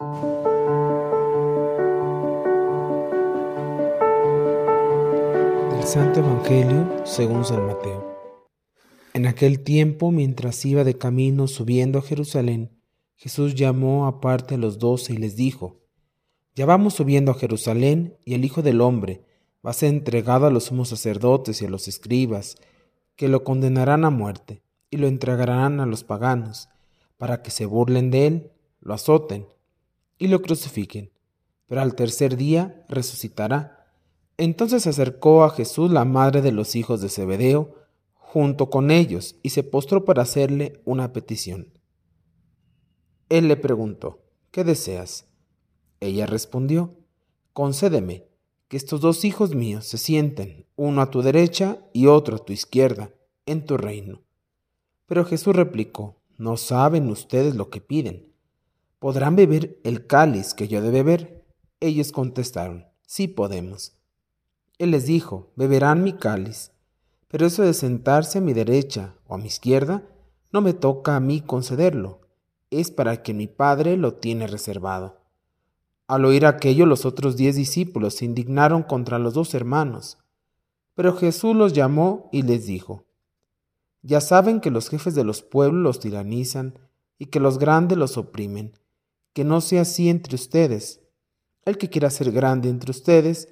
Del Santo Evangelio según San Mateo. En aquel tiempo, mientras iba de camino subiendo a Jerusalén, Jesús llamó aparte a los doce y les dijo, Ya vamos subiendo a Jerusalén, y el Hijo del Hombre va a ser entregado a los sumos sacerdotes y a los escribas, que lo condenarán a muerte, y lo entregarán a los paganos, para que se burlen de él, lo azoten y lo crucifiquen. Pero al tercer día resucitará. Entonces se acercó a Jesús la madre de los hijos de Zebedeo, junto con ellos, y se postró para hacerle una petición. Él le preguntó, ¿qué deseas? Ella respondió, concédeme que estos dos hijos míos se sienten, uno a tu derecha y otro a tu izquierda, en tu reino. Pero Jesús replicó, no saben ustedes lo que piden. ¿Podrán beber el cáliz que yo de beber? Ellos contestaron, sí podemos. Él les dijo, beberán mi cáliz, pero eso de sentarse a mi derecha o a mi izquierda, no me toca a mí concederlo, es para que mi Padre lo tiene reservado. Al oír aquello, los otros diez discípulos se indignaron contra los dos hermanos. Pero Jesús los llamó y les dijo, Ya saben que los jefes de los pueblos los tiranizan y que los grandes los oprimen, que no sea así entre ustedes. El que quiera ser grande entre ustedes,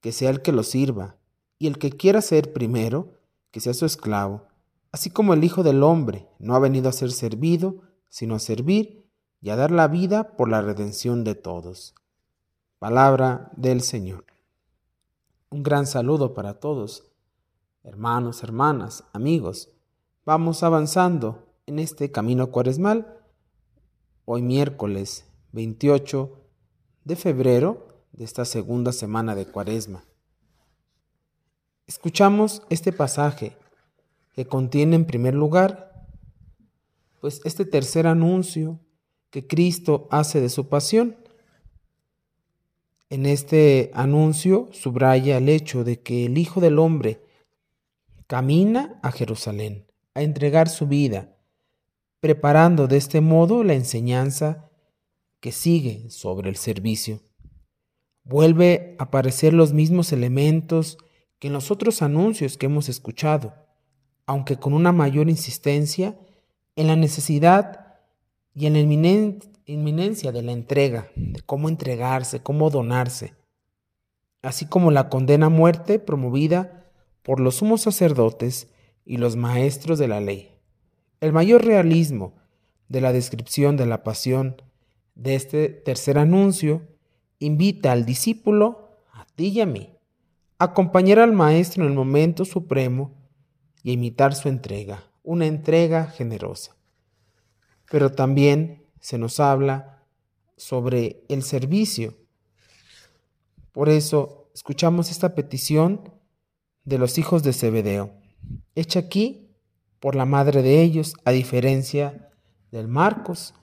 que sea el que lo sirva, y el que quiera ser primero, que sea su esclavo, así como el Hijo del Hombre no ha venido a ser servido, sino a servir y a dar la vida por la redención de todos. Palabra del Señor. Un gran saludo para todos, hermanos, hermanas, amigos. Vamos avanzando en este camino cuaresmal. Hoy miércoles 28 de febrero de esta segunda semana de cuaresma. Escuchamos este pasaje que contiene en primer lugar pues este tercer anuncio que Cristo hace de su pasión. En este anuncio subraya el hecho de que el Hijo del Hombre camina a Jerusalén a entregar su vida, preparando de este modo la enseñanza que sigue sobre el servicio. Vuelve a aparecer los mismos elementos que en los otros anuncios que hemos escuchado, aunque con una mayor insistencia en la necesidad y en la inminencia de la entrega, de cómo entregarse, cómo donarse, así como la condena a muerte promovida por los sumos sacerdotes y los maestros de la ley. El mayor realismo de la descripción de la pasión de este tercer anuncio invita al discípulo, a ti y a mí, acompañar al Maestro en el momento supremo y imitar su entrega, una entrega generosa. Pero también se nos habla sobre el servicio. Por eso escuchamos esta petición de los hijos de Zebedeo, hecha aquí por la madre de ellos, a diferencia del Marcos.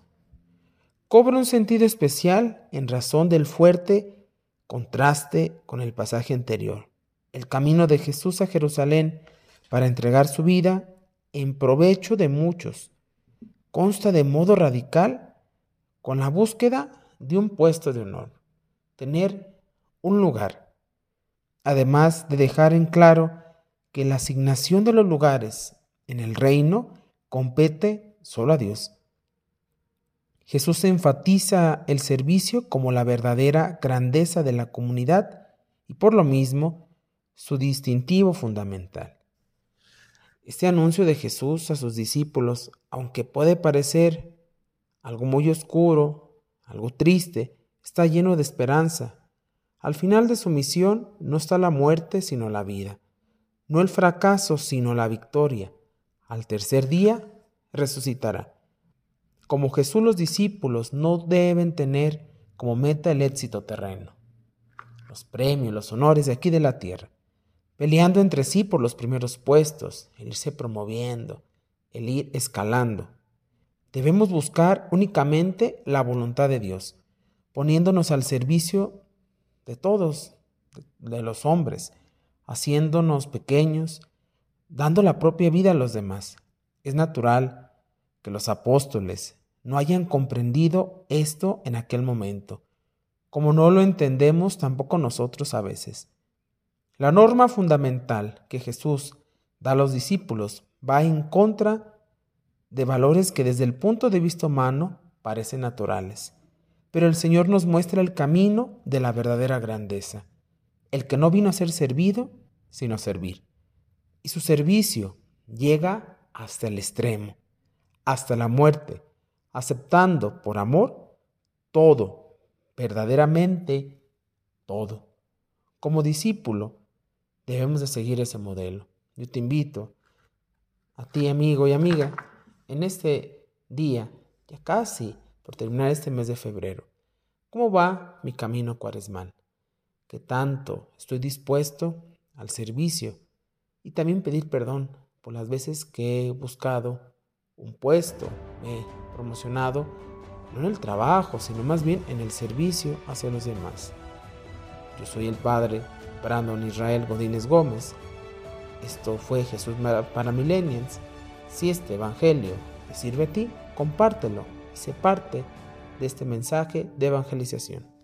Cobra un sentido especial en razón del fuerte contraste con el pasaje anterior. El camino de Jesús a Jerusalén para entregar su vida en provecho de muchos consta de modo radical con la búsqueda de un puesto de honor, tener un lugar, además de dejar en claro que la asignación de los lugares en el reino compete solo a Dios. Jesús enfatiza el servicio como la verdadera grandeza de la comunidad y por lo mismo su distintivo fundamental. Este anuncio de Jesús a sus discípulos, aunque puede parecer algo muy oscuro, algo triste, está lleno de esperanza. Al final de su misión no está la muerte sino la vida, no el fracaso sino la victoria. Al tercer día resucitará. Como Jesús los discípulos no deben tener como meta el éxito terreno, los premios, los honores de aquí de la tierra, peleando entre sí por los primeros puestos, el irse promoviendo, el ir escalando. Debemos buscar únicamente la voluntad de Dios, poniéndonos al servicio de todos, de los hombres, haciéndonos pequeños, dando la propia vida a los demás. Es natural que los apóstoles no hayan comprendido esto en aquel momento, como no lo entendemos tampoco nosotros a veces. La norma fundamental que Jesús da a los discípulos va en contra de valores que desde el punto de vista humano parecen naturales. Pero el Señor nos muestra el camino de la verdadera grandeza, el que no vino a ser servido, sino a servir. Y su servicio llega hasta el extremo, hasta la muerte, aceptando por amor todo, verdaderamente todo. Como discípulo, debemos de seguir ese modelo. Yo te invito a ti, amigo y amiga, en este día, ya casi por terminar este mes de febrero, ¿cómo va mi camino cuaresmal? ¿Qué tanto estoy dispuesto al servicio? Y también pedir perdón por las veces que he buscado un puesto, me he promocionado, no en el trabajo, sino más bien en el servicio hacia los demás. Yo soy el padre Brandon Israel Godínez Gómez. Esto fue Jesús para Millennials. Si este evangelio te sirve a ti, compártelo y sé parte de este mensaje de evangelización.